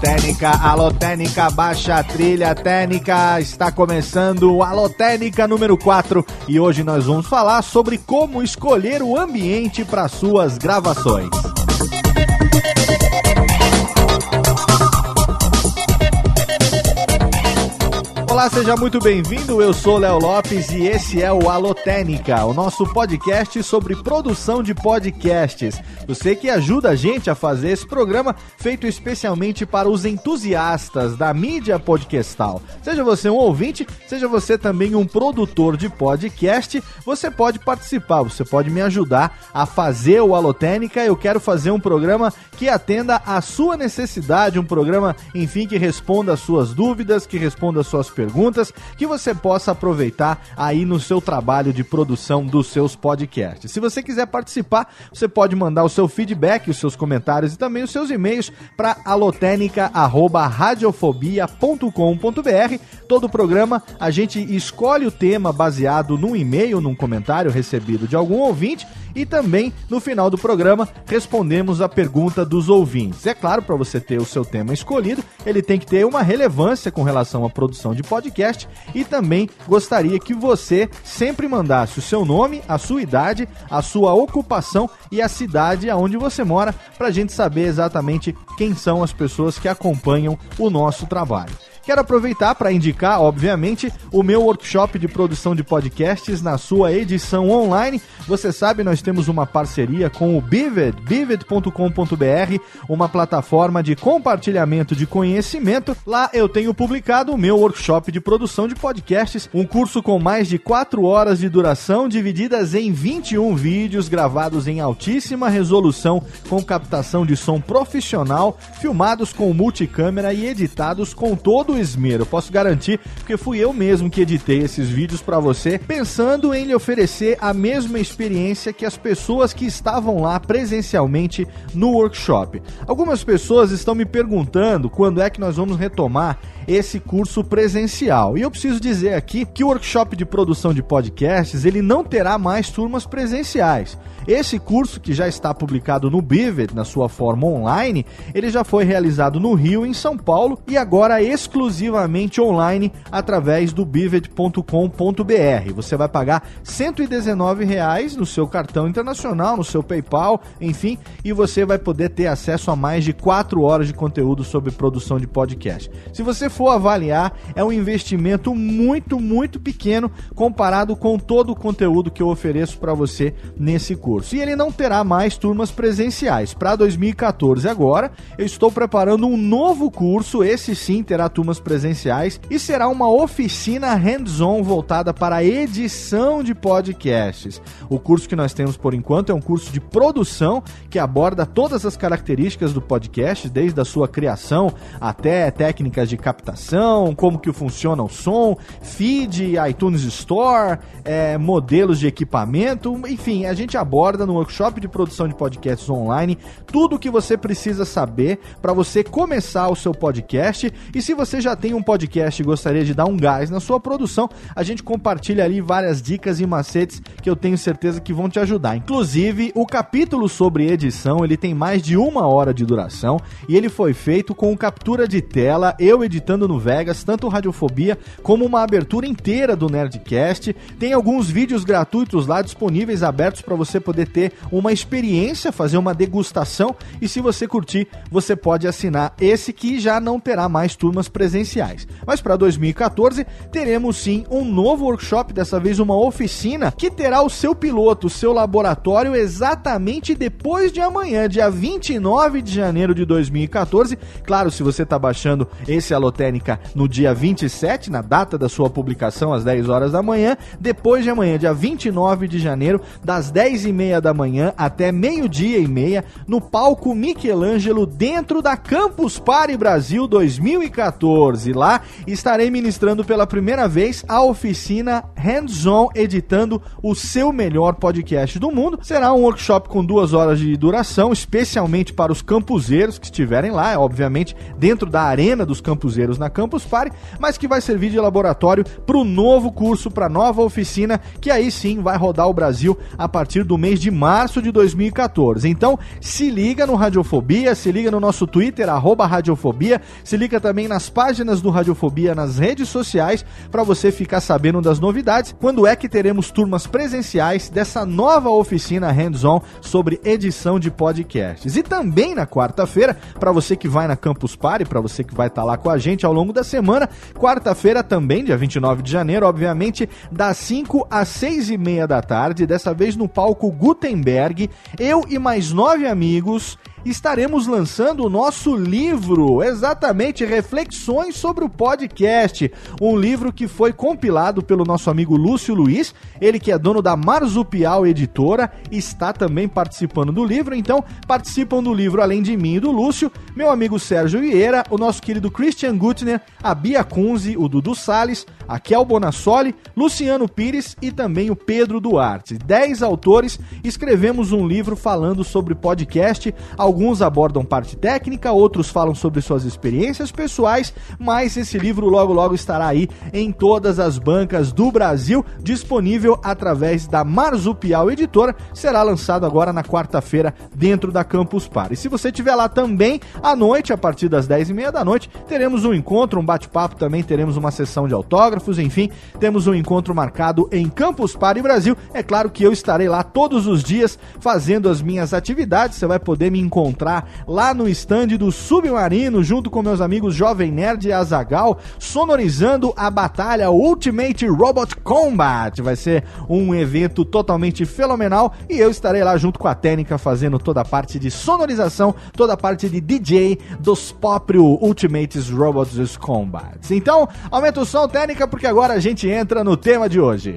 Técnica, Alô baixa a trilha técnica, está começando o Alô número 4 e hoje nós vamos falar sobre como escolher o ambiente para suas gravações. Olá, seja muito bem-vindo. Eu sou Léo Lopes e esse é o Alotênica, o nosso podcast sobre produção de podcasts. Você que ajuda a gente a fazer esse programa feito especialmente para os entusiastas da mídia podcastal. Seja você um ouvinte, seja você também um produtor de podcast, você pode participar, você pode me ajudar a fazer o Alotênica. Eu quero fazer um programa que atenda à sua necessidade, um programa, enfim, que responda às suas dúvidas, que responda às suas perguntas perguntas que você possa aproveitar aí no seu trabalho de produção dos seus podcasts. Se você quiser participar, você pode mandar o seu feedback, os seus comentários e também os seus e-mails para alotenica@radiofobia.com.br. Todo o programa a gente escolhe o tema baseado num e-mail, num comentário recebido de algum ouvinte e também no final do programa respondemos a pergunta dos ouvintes. É claro, para você ter o seu tema escolhido, ele tem que ter uma relevância com relação à produção de podcast e também gostaria que você sempre mandasse o seu nome, a sua idade, a sua ocupação e a cidade aonde você mora para a gente saber exatamente quem são as pessoas que acompanham o nosso trabalho. Quero aproveitar para indicar, obviamente, o meu workshop de produção de podcasts na sua edição online. Você sabe, nós temos uma parceria com o Bivid, bivid.com.br, uma plataforma de compartilhamento de conhecimento. Lá eu tenho publicado o meu workshop de produção de podcasts, um curso com mais de 4 horas de duração, divididas em 21 vídeos gravados em altíssima resolução, com captação de som profissional, filmados com multicâmera e editados com todo o esmero. Posso garantir, porque fui eu mesmo que editei esses vídeos para você, pensando em lhe oferecer a mesma experiência que as pessoas que estavam lá presencialmente no workshop. Algumas pessoas estão me perguntando quando é que nós vamos retomar esse curso presencial. E eu preciso dizer aqui que o workshop de produção de podcasts, ele não terá mais turmas presenciais. Esse curso que já está publicado no Bivet, na sua forma online, ele já foi realizado no Rio, em São Paulo e agora exclusivamente online através do bivet.com.br. Você vai pagar 119 reais no seu cartão internacional, no seu PayPal, enfim, e você vai poder ter acesso a mais de 4 horas de conteúdo sobre produção de podcast. Se você for avaliar, é um investimento muito, muito pequeno comparado com todo o conteúdo que eu ofereço para você nesse curso. E ele não terá mais turmas presenciais. Para 2014 agora, eu estou preparando um novo curso, esse sim terá turmas presenciais e será uma oficina hands-on voltada para a edição de podcasts. O curso que nós temos por enquanto é um curso de produção que aborda todas as características do podcast, desde a sua criação até técnicas de captação captação, como que funciona o som, feed, iTunes Store, é, modelos de equipamento, enfim, a gente aborda no workshop de produção de podcasts online tudo o que você precisa saber para você começar o seu podcast. E se você já tem um podcast e gostaria de dar um gás na sua produção, a gente compartilha ali várias dicas e macetes que eu tenho certeza que vão te ajudar. Inclusive, o capítulo sobre edição, ele tem mais de uma hora de duração e ele foi feito com captura de tela, eu editando no Vegas, tanto Radiofobia como uma abertura inteira do Nerdcast. Tem alguns vídeos gratuitos lá disponíveis, abertos para você poder ter uma experiência, fazer uma degustação. E se você curtir, você pode assinar esse que já não terá mais turmas presenciais presenciais. Mas para 2014 teremos sim um novo workshop, dessa vez uma oficina que terá o seu piloto, o seu laboratório exatamente depois de amanhã, dia 29 de janeiro de 2014. Claro, se você está baixando esse Alotênica no dia 27, na data da sua publicação, às 10 horas da manhã, depois de amanhã, dia 29 de janeiro, das 10 e meia da manhã até meio-dia e meia, no palco Michelangelo, dentro da Campus Party Brasil 2014. Lá estarei ministrando pela primeira vez a oficina Hands-On, editando o seu melhor podcast do mundo. Será um workshop com duas horas de duração, especialmente para os campuseiros que estiverem lá, obviamente dentro da arena dos campuseiros na Campus Party, mas que vai servir de laboratório para o novo curso, para a nova oficina, que aí sim vai rodar o Brasil a partir do mês de março de 2014. Então, se liga no Radiofobia, se liga no nosso Twitter, arroba Radiofobia, se liga também nas páginas do Radiofobia nas redes sociais para você ficar sabendo das novidades. Quando é que teremos turmas presenciais dessa nova oficina hands-on sobre edição de podcasts? E também na quarta-feira, para você que vai na Campus Party, para você que vai estar tá lá com a gente ao longo da semana, quarta-feira também, dia 29 de janeiro, obviamente, das 5 às 6 e meia da tarde, dessa vez no palco Gutenberg, eu e mais nove amigos estaremos lançando o nosso livro, exatamente Reflexões sobre o Podcast, um livro que foi compilado pelo nosso amigo Lúcio Luiz, ele que é dono da Marzupial Editora, está também participando do livro, então participam do livro além de mim e do Lúcio, meu amigo Sérgio Vieira, o nosso querido Christian Gutner, a Bia Kunze, o Dudu Sales, a Kel Bonassoli, Luciano Pires e também o Pedro Duarte. Dez autores escrevemos um livro falando sobre podcast, Alguns abordam parte técnica, outros falam sobre suas experiências pessoais, mas esse livro logo logo estará aí em todas as bancas do Brasil, disponível através da Marzupial Editora. Será lançado agora na quarta-feira dentro da Campus Party. E se você estiver lá também à noite, a partir das 10 e meia da noite, teremos um encontro, um bate-papo também, teremos uma sessão de autógrafos, enfim, temos um encontro marcado em Campus Party Brasil. É claro que eu estarei lá todos os dias fazendo as minhas atividades, você vai poder me encontrar encontrar lá no estande do Submarino, junto com meus amigos Jovem Nerd e Azagal, sonorizando a batalha Ultimate Robot Combat. Vai ser um evento totalmente fenomenal e eu estarei lá junto com a técnica fazendo toda a parte de sonorização, toda a parte de DJ dos próprios Ultimate Robots Combat. Então, aumenta o som, técnica, porque agora a gente entra no tema de hoje.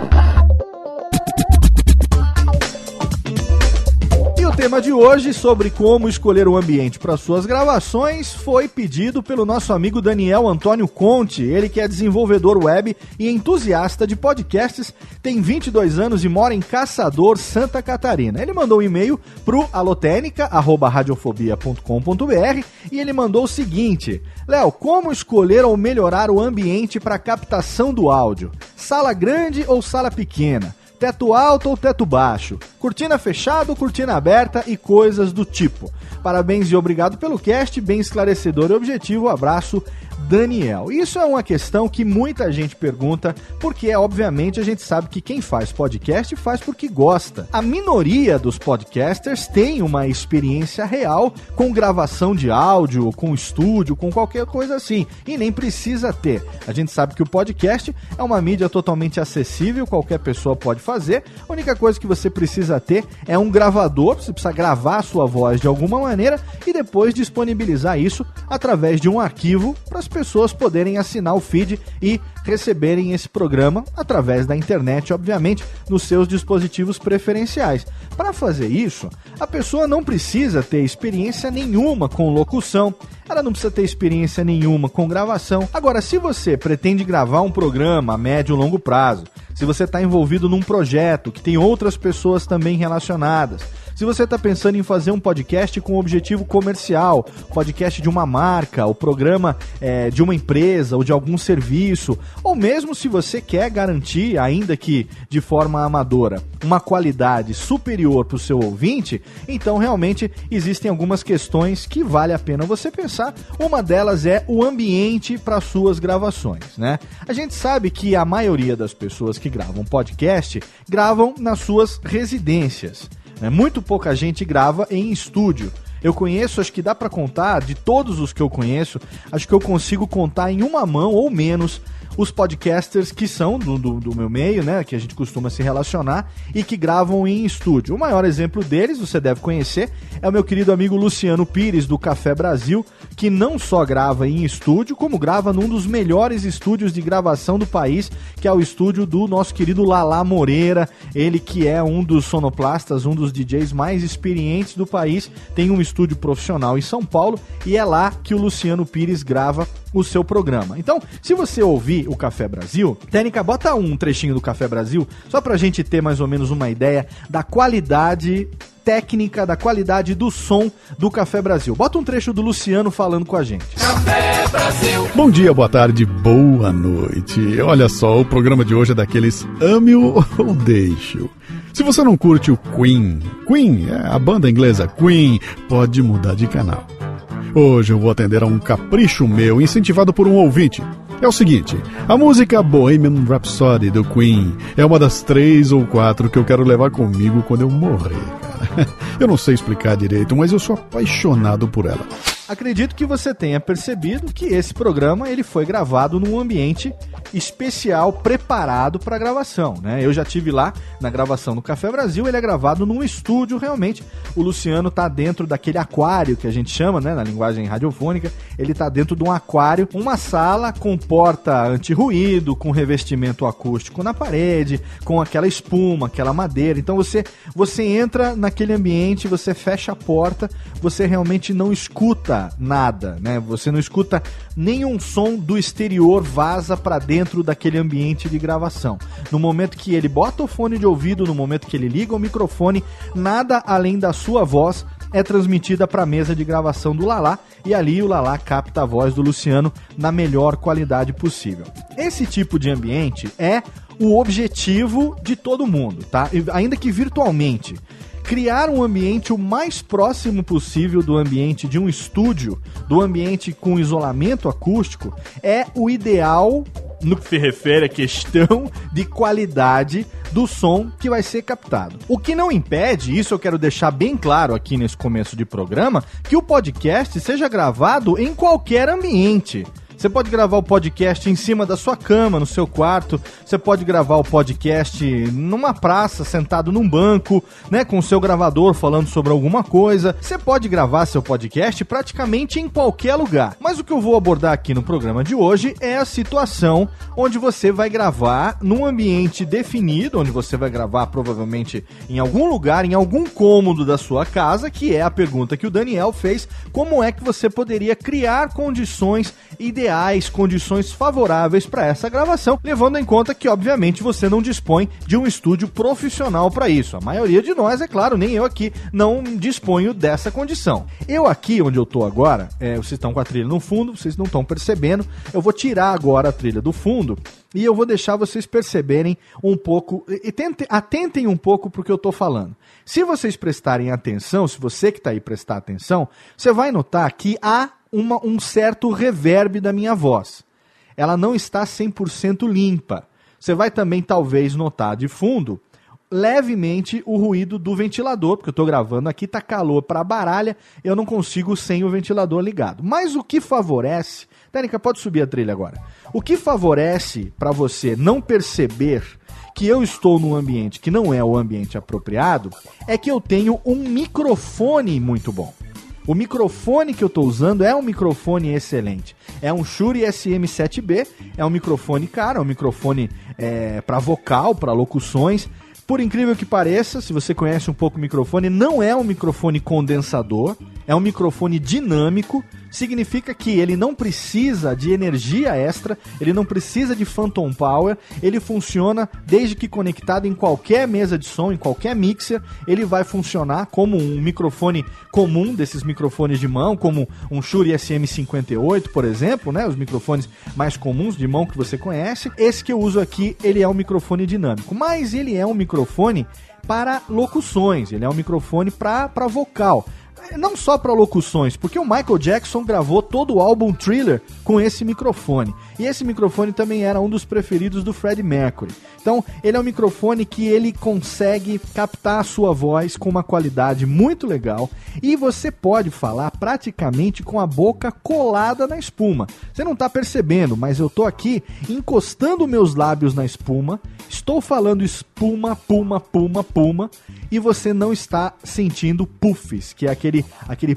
Tema de hoje sobre como escolher o ambiente para suas gravações foi pedido pelo nosso amigo Daniel Antônio Conte, ele que é desenvolvedor web e entusiasta de podcasts, tem 22 anos e mora em Caçador, Santa Catarina. Ele mandou um e-mail pro alotênica@radiofobia.com.br e ele mandou o seguinte: Léo, como escolher ou melhorar o ambiente para captação do áudio? Sala grande ou sala pequena? Teto alto ou teto baixo? Cortina fechada ou cortina aberta e coisas do tipo. Parabéns e obrigado pelo cast, bem esclarecedor e objetivo. Abraço, Daniel. Isso é uma questão que muita gente pergunta, porque obviamente a gente sabe que quem faz podcast faz porque gosta. A minoria dos podcasters tem uma experiência real com gravação de áudio, com estúdio, com qualquer coisa assim, e nem precisa ter. A gente sabe que o podcast é uma mídia totalmente acessível, qualquer pessoa pode fazer. A única coisa que você precisa ter é um gravador, você precisa gravar a sua voz de alguma maneira e depois disponibilizar isso através de um arquivo para as pessoas poderem assinar o feed e receberem esse programa através da internet, obviamente, nos seus dispositivos preferenciais. Para fazer isso, a pessoa não precisa ter experiência nenhuma com locução, ela não precisa ter experiência nenhuma com gravação. Agora, se você pretende gravar um programa a médio e longo prazo, se você está envolvido num projeto que tem outras pessoas também relacionadas, se você está pensando em fazer um podcast com objetivo comercial, podcast de uma marca, o programa é, de uma empresa ou de algum serviço, ou mesmo se você quer garantir, ainda que de forma amadora, uma qualidade superior para o seu ouvinte, então realmente existem algumas questões que vale a pena você pensar. Uma delas é o ambiente para suas gravações, né? A gente sabe que a maioria das pessoas que gravam podcast gravam nas suas residências. Né? Muito pouca gente grava em estúdio. Eu conheço, acho que dá para contar, de todos os que eu conheço, acho que eu consigo contar em uma mão ou menos os podcasters que são do, do, do, meu meio, né? Que a gente costuma se relacionar e que gravam em estúdio. O maior exemplo deles, você deve conhecer, é o meu querido amigo Luciano Pires, do Café Brasil, que não só grava em estúdio, como grava num dos melhores estúdios de gravação do país, que é o estúdio do nosso querido Lala Moreira, ele que é um dos sonoplastas, um dos DJs mais experientes do país, tem um estúdio profissional em São Paulo e é lá que o Luciano Pires grava o seu programa. Então, se você ouvir o Café Brasil, Técnica, bota um trechinho do Café Brasil, só pra gente ter mais ou menos uma ideia da qualidade técnica, da qualidade do som do Café Brasil. Bota um trecho do Luciano falando com a gente. Café Brasil. Bom dia, boa tarde, boa noite. Olha só, o programa de hoje é daqueles ame-o ou deixe-o. Se você não curte o Queen, Queen, é a banda inglesa Queen, pode mudar de canal. Hoje eu vou atender a um capricho meu, incentivado por um ouvinte. É o seguinte, a música Bohemian Rhapsody do Queen é uma das três ou quatro que eu quero levar comigo quando eu morrer. Eu não sei explicar direito, mas eu sou apaixonado por ela. Acredito que você tenha percebido que esse programa ele foi gravado num ambiente especial preparado para gravação, né? Eu já tive lá na gravação no Café Brasil, ele é gravado num estúdio realmente. O Luciano tá dentro daquele aquário que a gente chama, né, na linguagem radiofônica, ele tá dentro de um aquário, uma sala com porta anti-ruído, com revestimento acústico na parede, com aquela espuma, aquela madeira. Então você você entra naquele ambiente, você fecha a porta, você realmente não escuta nada, né? Você não escuta nenhum som do exterior vaza para dentro daquele ambiente de gravação. No momento que ele bota o fone de ouvido, no momento que ele liga o microfone, nada além da sua voz é transmitida para a mesa de gravação do Lala e ali o Lala capta a voz do Luciano na melhor qualidade possível. Esse tipo de ambiente é o objetivo de todo mundo, tá? Ainda que virtualmente criar um ambiente o mais próximo possível do ambiente de um estúdio, do ambiente com isolamento acústico, é o ideal no que se refere à questão de qualidade do som que vai ser captado. O que não impede, isso eu quero deixar bem claro aqui nesse começo de programa, que o podcast seja gravado em qualquer ambiente. Você pode gravar o podcast em cima da sua cama, no seu quarto. Você pode gravar o podcast numa praça, sentado num banco, né, com o seu gravador falando sobre alguma coisa. Você pode gravar seu podcast praticamente em qualquer lugar. Mas o que eu vou abordar aqui no programa de hoje é a situação onde você vai gravar num ambiente definido, onde você vai gravar provavelmente em algum lugar, em algum cômodo da sua casa, que é a pergunta que o Daniel fez: como é que você poderia criar condições ideais ideais condições favoráveis para essa gravação, levando em conta que, obviamente, você não dispõe de um estúdio profissional para isso. A maioria de nós, é claro, nem eu aqui, não disponho dessa condição. Eu aqui, onde eu tô agora, é, vocês estão com a trilha no fundo, vocês não estão percebendo, eu vou tirar agora a trilha do fundo e eu vou deixar vocês perceberem um pouco, e tentem, atentem um pouco para o que eu estou falando. Se vocês prestarem atenção, se você que está aí prestar atenção, você vai notar que há uma, um certo reverb da minha voz. Ela não está 100% limpa. Você vai também, talvez, notar de fundo levemente o ruído do ventilador, porque eu estou gravando aqui, tá calor para baralha, eu não consigo sem o ventilador ligado. Mas o que favorece, Técnica, pode subir a trilha agora. O que favorece para você não perceber que eu estou num ambiente que não é o ambiente apropriado é que eu tenho um microfone muito bom. O microfone que eu estou usando é um microfone excelente. É um Shure SM7B, é um microfone caro, é um microfone é, para vocal, para locuções. Por incrível que pareça, se você conhece um pouco o microfone, não é um microfone condensador, é um microfone dinâmico significa que ele não precisa de energia extra, ele não precisa de phantom power, ele funciona desde que conectado em qualquer mesa de som, em qualquer mixer, ele vai funcionar como um microfone comum desses microfones de mão, como um Shure SM58, por exemplo, né, os microfones mais comuns de mão que você conhece. Esse que eu uso aqui, ele é um microfone dinâmico, mas ele é um microfone para locuções, ele é um microfone para vocal não só para locuções, porque o Michael Jackson gravou todo o álbum Thriller com esse microfone. E esse microfone também era um dos preferidos do Freddie Mercury. Então, ele é um microfone que ele consegue captar a sua voz com uma qualidade muito legal e você pode falar praticamente com a boca colada na espuma. Você não está percebendo, mas eu tô aqui encostando meus lábios na espuma, estou falando espuma, puma, puma, puma e você não está sentindo puffs, que é aquele aquele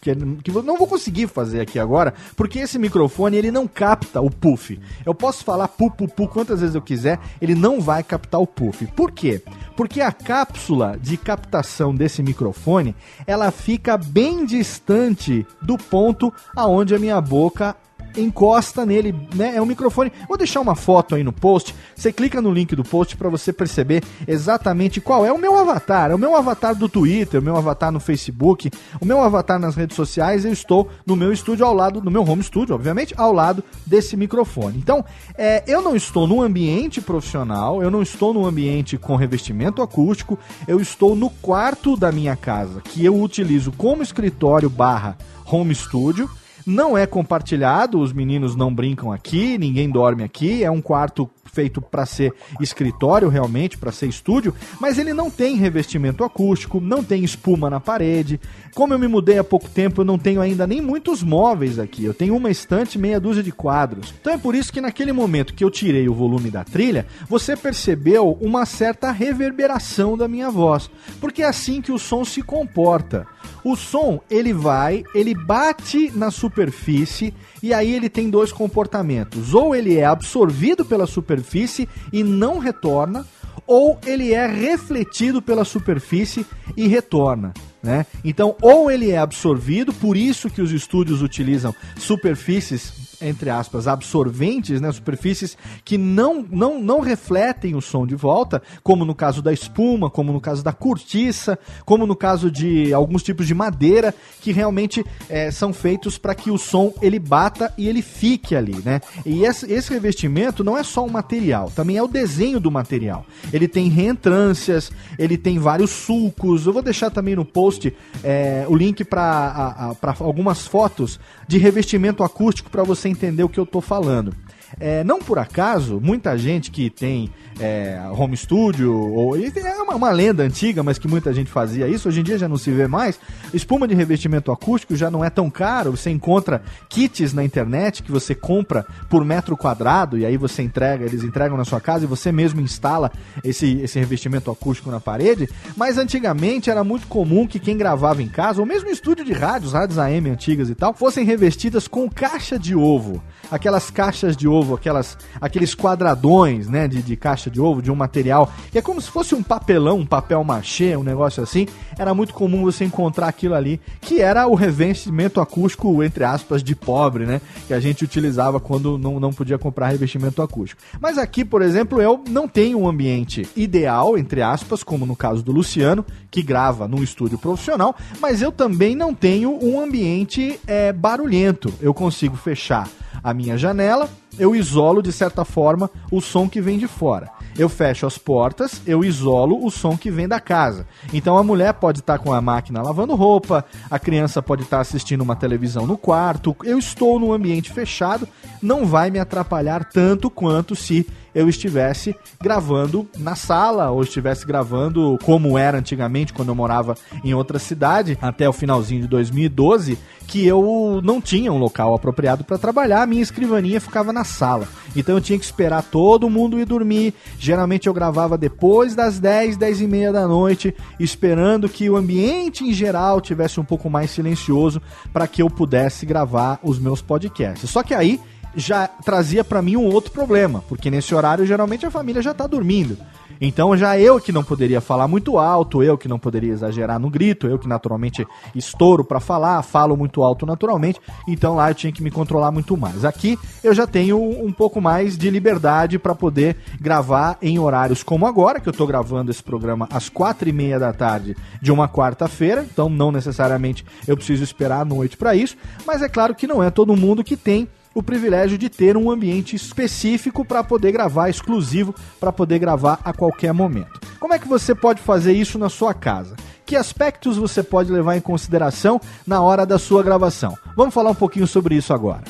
que, que eu não vou conseguir fazer aqui agora, porque esse microfone ele não capta o puff. Eu posso falar pu, pu, pu quantas vezes eu quiser, ele não vai captar o puff. Por quê? Porque a cápsula de captação desse microfone, ela fica bem distante do ponto aonde a minha boca encosta nele, né? É um microfone. Vou deixar uma foto aí no post. Você clica no link do post para você perceber exatamente qual é o meu avatar. É o meu avatar do Twitter, o meu avatar no Facebook, o meu avatar nas redes sociais. Eu estou no meu estúdio ao lado, no meu home studio, obviamente, ao lado desse microfone. Então, é, eu não estou num ambiente profissional, eu não estou num ambiente com revestimento acústico, eu estou no quarto da minha casa, que eu utilizo como escritório barra home studio não é compartilhado, os meninos não brincam aqui, ninguém dorme aqui, é um quarto feito para ser escritório realmente, para ser estúdio, mas ele não tem revestimento acústico, não tem espuma na parede. Como eu me mudei há pouco tempo, eu não tenho ainda nem muitos móveis aqui. Eu tenho uma estante meia dúzia de quadros. Então é por isso que naquele momento que eu tirei o volume da trilha, você percebeu uma certa reverberação da minha voz, porque é assim que o som se comporta. O som, ele vai, ele bate na superfície e aí ele tem dois comportamentos. Ou ele é absorvido pela superfície e não retorna, ou ele é refletido pela superfície e retorna. Né? Então, ou ele é absorvido, por isso que os estúdios utilizam superfícies entre aspas, absorventes, né, superfícies que não, não, não refletem o som de volta, como no caso da espuma, como no caso da cortiça, como no caso de alguns tipos de madeira, que realmente é, são feitos para que o som ele bata e ele fique ali, né? E esse, esse revestimento não é só um material, também é o desenho do material. Ele tem reentrâncias, ele tem vários sulcos. Eu vou deixar também no post é, o link para algumas fotos de revestimento acústico para você entender o que eu estou falando. É, não por acaso, muita gente que tem é, home studio, ou é uma, uma, lenda antiga, mas que muita gente fazia isso, hoje em dia já não se vê mais. Espuma de revestimento acústico já não é tão caro, você encontra kits na internet que você compra por metro quadrado e aí você entrega, eles entregam na sua casa e você mesmo instala esse, esse revestimento acústico na parede. Mas antigamente era muito comum que quem gravava em casa, ou mesmo estúdio de rádios, rádios AM antigas e tal, fossem revestidas com caixa de ovo. Aquelas caixas de ovo, aquelas, aqueles quadradões, né, de, de caixa caixa de ovo, de um material, que é como se fosse um papelão, um papel machê, um negócio assim. Era muito comum você encontrar aquilo ali, que era o revestimento acústico, entre aspas, de pobre, né? Que a gente utilizava quando não, não podia comprar revestimento acústico. Mas aqui, por exemplo, eu não tenho um ambiente ideal, entre aspas, como no caso do Luciano, que grava num estúdio profissional, mas eu também não tenho um ambiente é, barulhento. Eu consigo fechar a minha janela, eu isolo de certa forma o som que vem de fora. Eu fecho as portas, eu isolo o som que vem da casa. Então a mulher pode estar com a máquina lavando roupa, a criança pode estar assistindo uma televisão no quarto. Eu estou num ambiente fechado, não vai me atrapalhar tanto quanto se eu estivesse gravando na sala ou estivesse gravando como era antigamente quando eu morava em outra cidade até o finalzinho de 2012 que eu não tinha um local apropriado para trabalhar, minha escrivaninha ficava na sala. Então eu tinha que esperar todo mundo ir dormir. Geralmente eu gravava depois das 10, 10 e meia da noite, esperando que o ambiente em geral tivesse um pouco mais silencioso para que eu pudesse gravar os meus podcasts. Só que aí já trazia para mim um outro problema, porque nesse horário geralmente a família já tá dormindo. Então já eu que não poderia falar muito alto, eu que não poderia exagerar no grito, eu que naturalmente estouro para falar, falo muito alto naturalmente, então lá eu tinha que me controlar muito mais. Aqui eu já tenho um pouco mais de liberdade para poder gravar em horários como agora, que eu tô gravando esse programa às quatro e meia da tarde de uma quarta-feira, então não necessariamente eu preciso esperar a noite para isso, mas é claro que não é todo mundo que tem o privilégio de ter um ambiente específico para poder gravar, exclusivo para poder gravar a qualquer momento. Como é que você pode fazer isso na sua casa? que aspectos você pode levar em consideração na hora da sua gravação. Vamos falar um pouquinho sobre isso agora.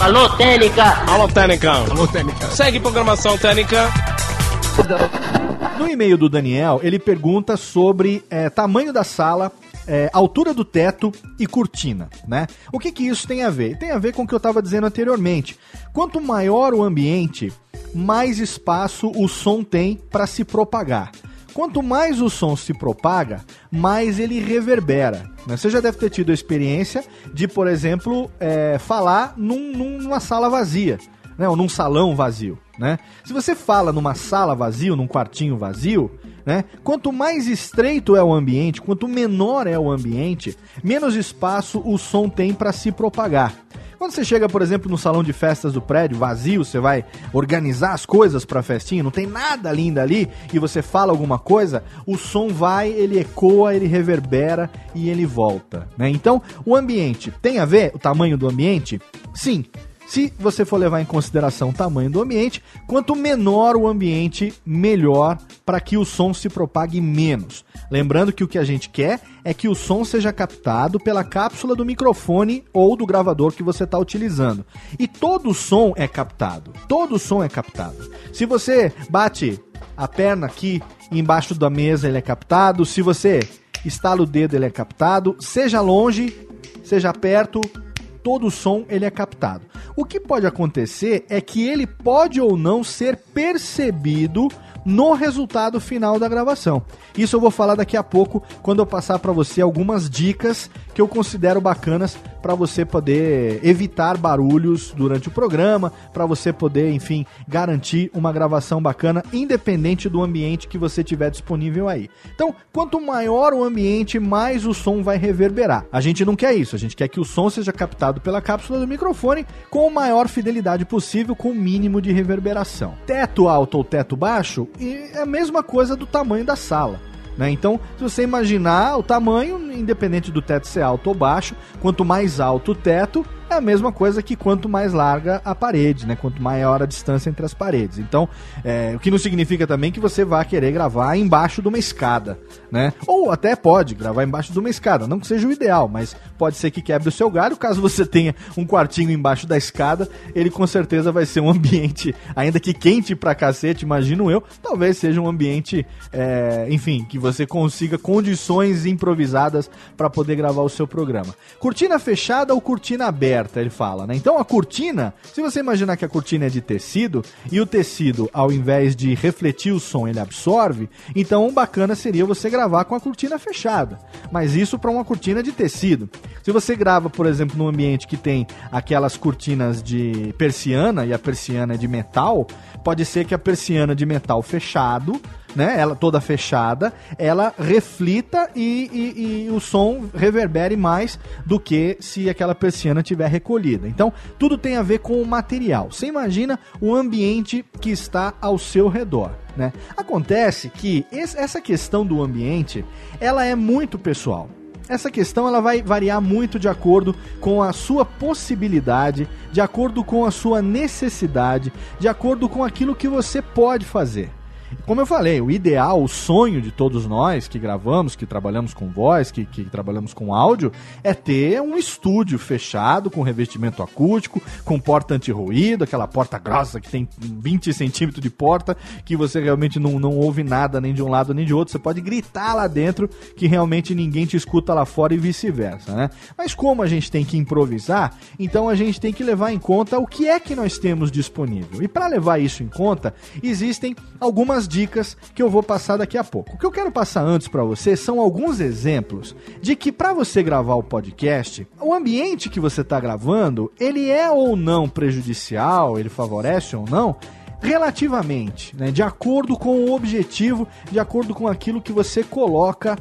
Alô, Técnica! Alô, Técnica. Alô, Técnica. Segue programação Técnica. No e-mail do Daniel, ele pergunta sobre é, tamanho da sala, é, altura do teto e cortina, né? O que que isso tem a ver? Tem a ver com o que eu estava dizendo anteriormente. Quanto maior o ambiente, mais espaço o som tem para se propagar. Quanto mais o som se propaga, mais ele reverbera. né? Você já deve ter tido a experiência de, por exemplo, é, falar num- numa sala vazia, né? ou num salão vazio. Né? Se você fala numa sala vazia, num quartinho vazio, né? quanto mais estreito é o ambiente, quanto menor é o ambiente, menos espaço o som tem para se propagar. Quando você chega, por exemplo, no salão de festas do prédio, vazio, você vai organizar as coisas pra festinha, não tem nada lindo ali, e você fala alguma coisa, o som vai, ele ecoa, ele reverbera e ele volta, né? Então, o ambiente tem a ver, o tamanho do ambiente? Sim. Se você for levar em consideração o tamanho do ambiente, quanto menor o ambiente, melhor para que o som se propague menos. Lembrando que o que a gente quer é que o som seja captado pela cápsula do microfone ou do gravador que você está utilizando. E todo som é captado. Todo som é captado. Se você bate a perna aqui embaixo da mesa, ele é captado. Se você estala o dedo, ele é captado. Seja longe, seja perto, todo som ele é captado. O que pode acontecer é que ele pode ou não ser percebido no resultado final da gravação. Isso eu vou falar daqui a pouco quando eu passar para você algumas dicas que eu considero bacanas para você poder evitar barulhos durante o programa, para você poder, enfim, garantir uma gravação bacana independente do ambiente que você tiver disponível aí. Então, quanto maior o ambiente, mais o som vai reverberar. A gente não quer isso, a gente quer que o som seja captado pela cápsula do microfone com a maior fidelidade possível, com o mínimo de reverberação. Teto alto ou teto baixo e é a mesma coisa do tamanho da sala. Né? Então, se você imaginar o tamanho, independente do teto ser alto ou baixo, quanto mais alto o teto, é a mesma coisa que quanto mais larga a parede, né? Quanto maior a distância entre as paredes. Então, é, o que não significa também que você vá querer gravar embaixo de uma escada, né? Ou até pode gravar embaixo de uma escada, não que seja o ideal, mas pode ser que quebre o seu galho. Caso você tenha um quartinho embaixo da escada, ele com certeza vai ser um ambiente, ainda que quente pra cacete, imagino eu, talvez seja um ambiente, é, enfim, que você consiga condições improvisadas para poder gravar o seu programa. Cortina fechada ou cortina aberta? Ele fala, né? Então a cortina, se você imaginar que a cortina é de tecido e o tecido, ao invés de refletir o som, ele absorve, então bacana seria você gravar com a cortina fechada. Mas isso para uma cortina de tecido. Se você grava, por exemplo, num ambiente que tem aquelas cortinas de persiana e a persiana é de metal, pode ser que a persiana de metal fechado né, ela toda fechada, ela reflita e, e- e o som reverbere mais do que se aquela persiana tiver recolhida. Então, tudo tem a ver com o material. Você imagina o ambiente que está ao seu redor. Né? Acontece que essa questão do ambiente, ela é muito pessoal. Essa questão ela vai variar muito de acordo com a sua possibilidade, de acordo com a sua necessidade, de acordo com aquilo que você pode fazer. Como eu falei, o ideal, o sonho de todos nós que gravamos, que trabalhamos com voz, que, que trabalhamos com áudio, é ter um estúdio fechado, com revestimento acústico, com porta anti-ruído, aquela porta grossa que tem 20 centímetros de porta, que você realmente não, não ouve nada nem de um lado nem de outro. Você pode gritar lá dentro que realmente ninguém te escuta lá fora e vice-versa, né? Mas como a gente tem que improvisar, então a gente tem que levar em conta o que é que nós temos disponível. E para levar isso em conta, existem algumas dicas que eu vou passar daqui a pouco. O que eu quero passar antes para você são alguns exemplos de que para você gravar o podcast, o ambiente que você está gravando, ele é ou não prejudicial, ele favorece ou não, relativamente, né, de acordo com o objetivo, de acordo com aquilo que você coloca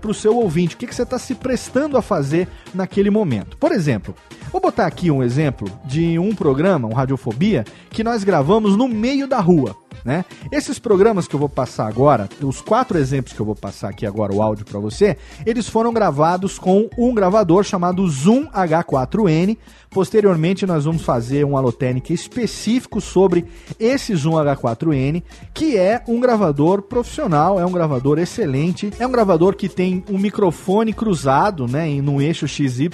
para o seu ouvinte, o que, que você está se prestando a fazer naquele momento. Por exemplo, vou botar aqui um exemplo de um programa, um Radiofobia, que nós gravamos no meio da rua. Né? Esses programas que eu vou passar agora, os quatro exemplos que eu vou passar aqui agora, o áudio para você, eles foram gravados com um gravador chamado Zoom H4n. Posteriormente, nós vamos fazer um Alotênica específico sobre esse Zoom H4n, que é um gravador profissional, é um gravador excelente, é um gravador que tem um microfone cruzado, né, no eixo XY,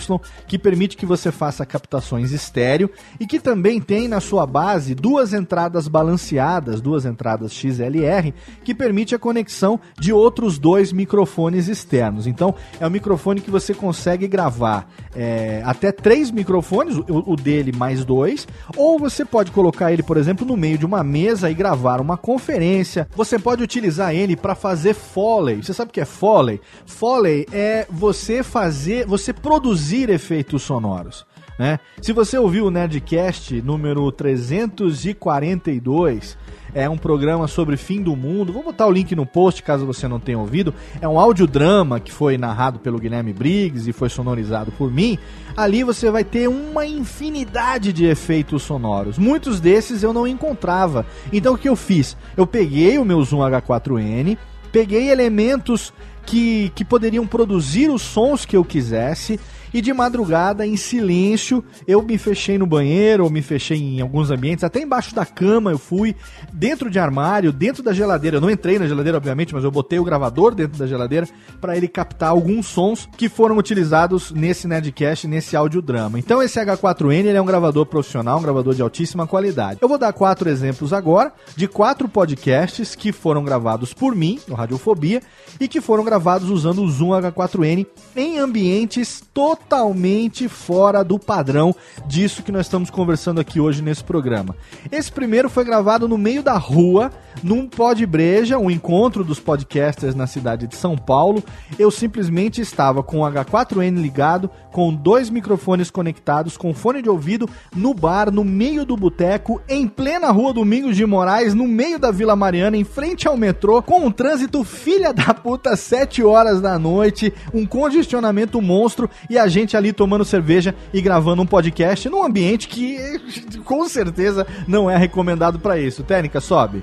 que permite que você faça captações estéreo e que também tem na sua base duas entradas balanceadas, duas entradas XLR, que permite a conexão de outros dois microfones externos. Então, é um microfone que você consegue gravar é, até três microfones, o, o dele mais dois, ou você pode colocar ele, por exemplo, no meio de uma mesa e gravar uma conferência. Você pode utilizar ele para fazer Foley. Você sabe o que é Foley? Foley é você fazer, você produzir efeitos sonoros. Né? Se você ouviu o Nerdcast número 342, é um programa sobre fim do mundo. Vou botar o link no post caso você não tenha ouvido. É um audiodrama que foi narrado pelo Guilherme Briggs e foi sonorizado por mim. Ali você vai ter uma infinidade de efeitos sonoros. Muitos desses eu não encontrava. Então o que eu fiz? Eu peguei o meu Zoom H4n, peguei elementos que, que poderiam produzir os sons que eu quisesse e de madrugada, em silêncio, eu me fechei no banheiro, ou me fechei em alguns ambientes, até embaixo da cama eu fui, dentro de armário, dentro da geladeira. Eu não entrei na geladeira, obviamente, mas eu botei o gravador dentro da geladeira para ele captar alguns sons que foram utilizados nesse Nerdcast, nesse audiodrama. Então esse H4N ele é um gravador profissional, um gravador de altíssima qualidade. Eu vou dar quatro exemplos agora de quatro podcasts que foram gravados por mim, no Radiofobia, e que foram gravados usando o Zoom H4N em ambientes totalmente totalmente fora do padrão disso que nós estamos conversando aqui hoje nesse programa. Esse primeiro foi gravado no meio da rua, num pod breja, um encontro dos podcasters na cidade de São Paulo. Eu simplesmente estava com o H4N ligado, com dois microfones conectados, com fone de ouvido, no bar, no meio do boteco, em plena rua Domingos de Moraes, no meio da Vila Mariana, em frente ao metrô, com um trânsito filha da puta, 7 horas da noite, um congestionamento monstro e a gente ali tomando cerveja e gravando um podcast num ambiente que com certeza não é recomendado para isso. Técnica, sobe.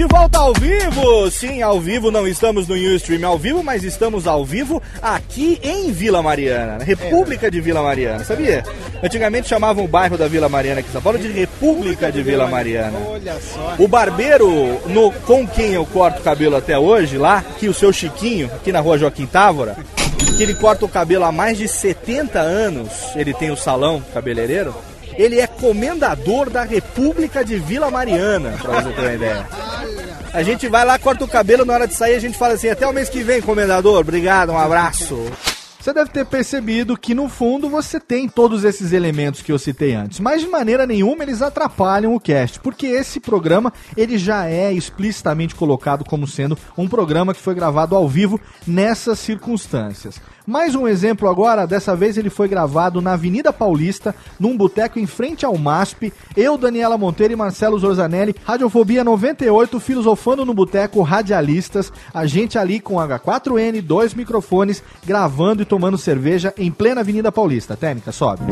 De volta ao vivo! Sim, ao vivo, não estamos no Ustream ao vivo, mas estamos ao vivo aqui em Vila Mariana, República de Vila Mariana, sabia? Antigamente chamavam o bairro da Vila Mariana aqui em São Paulo de República de Vila Mariana. Olha só. O barbeiro no, com quem eu corto o cabelo até hoje, lá, que o seu Chiquinho, aqui na rua Joaquim Távora, que ele corta o cabelo há mais de 70 anos, ele tem o salão cabeleireiro, ele é comendador da República de Vila Mariana, pra você ter uma ideia. A gente vai lá, corta o cabelo, na hora de sair a gente fala assim, até o mês que vem, comendador, obrigado, um abraço. Você deve ter percebido que no fundo você tem todos esses elementos que eu citei antes, mas de maneira nenhuma eles atrapalham o cast, porque esse programa ele já é explicitamente colocado como sendo um programa que foi gravado ao vivo nessas circunstâncias. Mais um exemplo agora, dessa vez ele foi gravado na Avenida Paulista, num boteco em frente ao MASP. Eu, Daniela Monteiro e Marcelo Zorzanelli, Radiofobia 98, filosofando no boteco Radialistas. A gente ali com H4N, dois microfones, gravando e tomando cerveja em plena Avenida Paulista. Técnica, sobe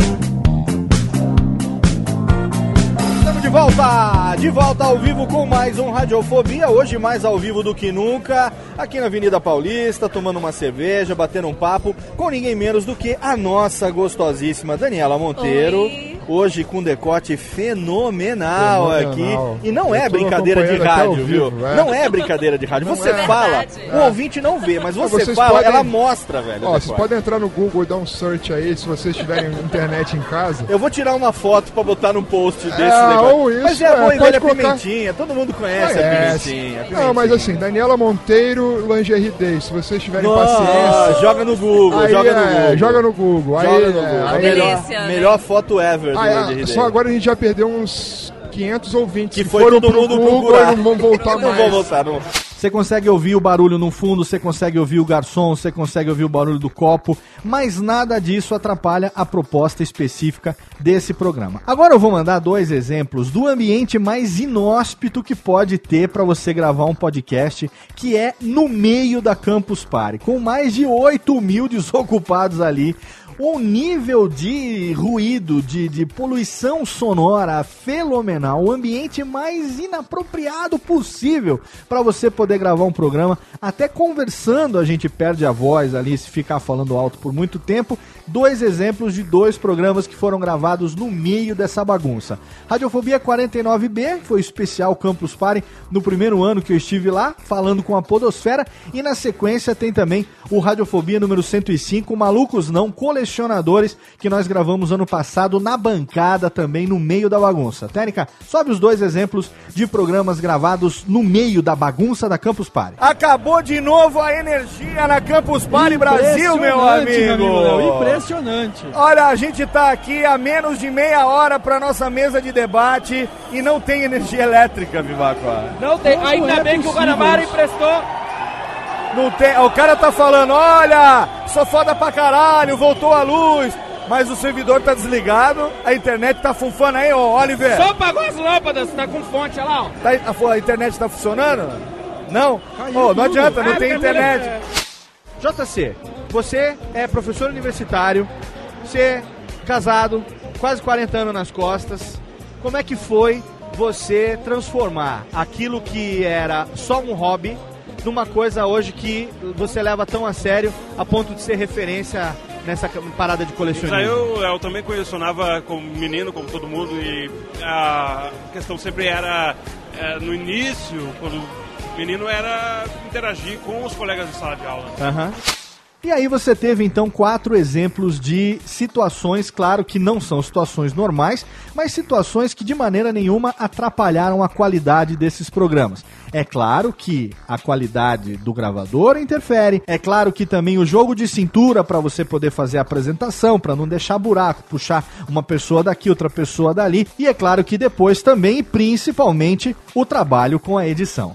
de volta! De volta ao vivo com mais um Radiofobia, hoje mais ao vivo do que nunca, aqui na Avenida Paulista, tomando uma cerveja, batendo um papo com ninguém menos do que a nossa gostosíssima Daniela Monteiro. Oi hoje com decote fenomenal, fenomenal. aqui. E não é brincadeira de rádio, viu? Vivo, é. Não é brincadeira de rádio. Não você é. fala, é. o ouvinte não vê, mas você vocês fala, podem... ela mostra, velho. Ó, vocês podem entrar no Google e dar um search aí, se vocês tiverem internet em casa. Eu vou tirar uma foto pra botar num post desse é, Ou isso, mas é a boa é, velha colocar... pimentinha, todo mundo conhece, conhece. a, pimentinha, a pimentinha. Não, mas assim, Daniela Monteiro, Lingerie Day, se vocês tiverem Nossa, paciência... joga no Google, aí, joga no é, Google. Joga no Google. Joga aí, no Google. Aí, melhor, melhor foto ever do Lingerie Day. Só agora a gente já perdeu uns 500 ouvintes que, que foi todo mundo Google, procurar. Não vão voltar não mais. Vão voltar, não. Você consegue ouvir o barulho no fundo, você consegue ouvir o garçom, você consegue ouvir o barulho do copo, mas nada disso atrapalha a proposta específica desse programa. Agora eu vou mandar dois exemplos do ambiente mais inóspito que pode ter para você gravar um podcast, que é no meio da Campus Party, com mais de 8 mil desocupados ali um nível de ruído, de, de poluição sonora fenomenal, o ambiente mais inapropriado possível para você poder gravar um programa. Até conversando a gente perde a voz ali se ficar falando alto por muito tempo. Dois exemplos de dois programas que foram gravados no meio dessa bagunça. Radiofobia 49B foi especial Campus Party no primeiro ano que eu estive lá, falando com a Podosfera, e na sequência tem também o Radiofobia número 105, Malucos Não, Colecionadores, que nós gravamos ano passado na bancada também no meio da bagunça. Técnica, sobe os dois exemplos de programas gravados no meio da bagunça da Campus Party. Acabou de novo a energia na Campus Party Brasil, meu amigo. Léo, impressionante. Olha, a gente tá aqui há menos de meia hora pra nossa mesa de debate e não tem energia elétrica, Vivaco. Não tem. Como Ainda é bem que o possível Guanabara emprestou. Não tem. O cara tá falando, olha, sou foda pra caralho, voltou a luz. Mas o servidor tá desligado, a internet tá funfando aí, ô Oliver. Só apagou as lâmpadas, tá com fonte, olha lá, ó. Tá- a, a internet tá funcionando? Não? Caiu Ô, não adianta, não Ah, tem internet. vendo? JC, você é professor universitário, você é casado, quase 40 anos nas costas. Como é que foi você transformar aquilo que era só um hobby numa coisa hoje que você leva tão a sério a ponto de ser referência nessa parada de colecionismo? eu, eu também colecionava como menino, como todo mundo, e a questão sempre era, é, no início, quando menino, era interagir com os colegas de sala de aula. Aham. E aí você teve então quatro exemplos de situações, claro que não são situações normais, mas situações que de maneira nenhuma atrapalharam a qualidade desses programas. É claro que a qualidade do gravador interfere, é claro que também o jogo de cintura para você poder fazer a apresentação, para não deixar buraco, puxar uma pessoa daqui, outra pessoa dali, e é claro que depois também e principalmente o trabalho com a edição.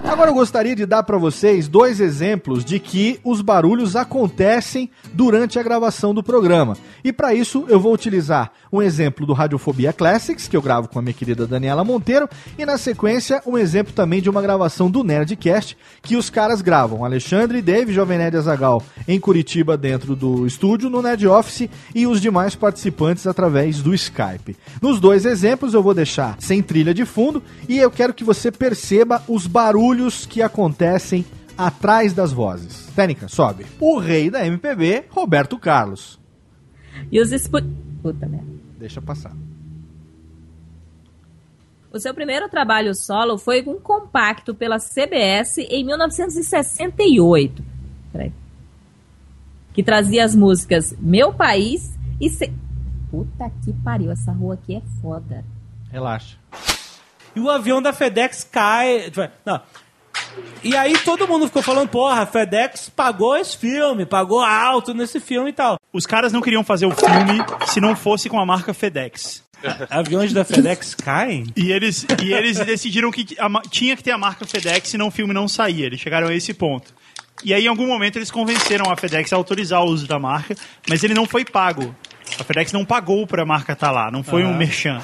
Agora eu gostaria de dar para vocês dois exemplos de que os barulhos acontecem durante a gravação do programa. E para isso eu vou utilizar um exemplo do Radiofobia Classics, que eu gravo com a minha querida Daniela Monteiro, e na sequência um exemplo também de uma gravação do Nerdcast, que os caras gravam, Alexandre Dave, Jovem Nerd Azagal, em Curitiba dentro do estúdio, no Nerd Office, e os demais participantes através do Skype. Nos dois exemplos eu vou deixar sem trilha de fundo, e eu quero que você perceba os barulhos que acontecem atrás das vozes. Técnica, sobe. O rei da MPB, Roberto Carlos. E os espu... Puta merda. Deixa passar. O seu primeiro trabalho solo foi um compacto pela CBS em 1968. Peraí. Que trazia as músicas Meu País e... Se... Puta que pariu, essa rua aqui é foda. Relaxa. E o avião da FedEx cai. Não. E aí todo mundo ficou falando, porra, a FedEx pagou esse filme, pagou alto nesse filme e tal. Os caras não queriam fazer o filme se não fosse com a marca FedEx. Aviões da FedEx caem? E eles, e eles decidiram que a tinha que ter a marca FedEx, senão o filme não saía. Eles chegaram a esse ponto. E aí, em algum momento, eles convenceram a FedEx a autorizar o uso da marca, mas ele não foi pago. A FedEx não pagou pra marca estar lá, não foi um merchan.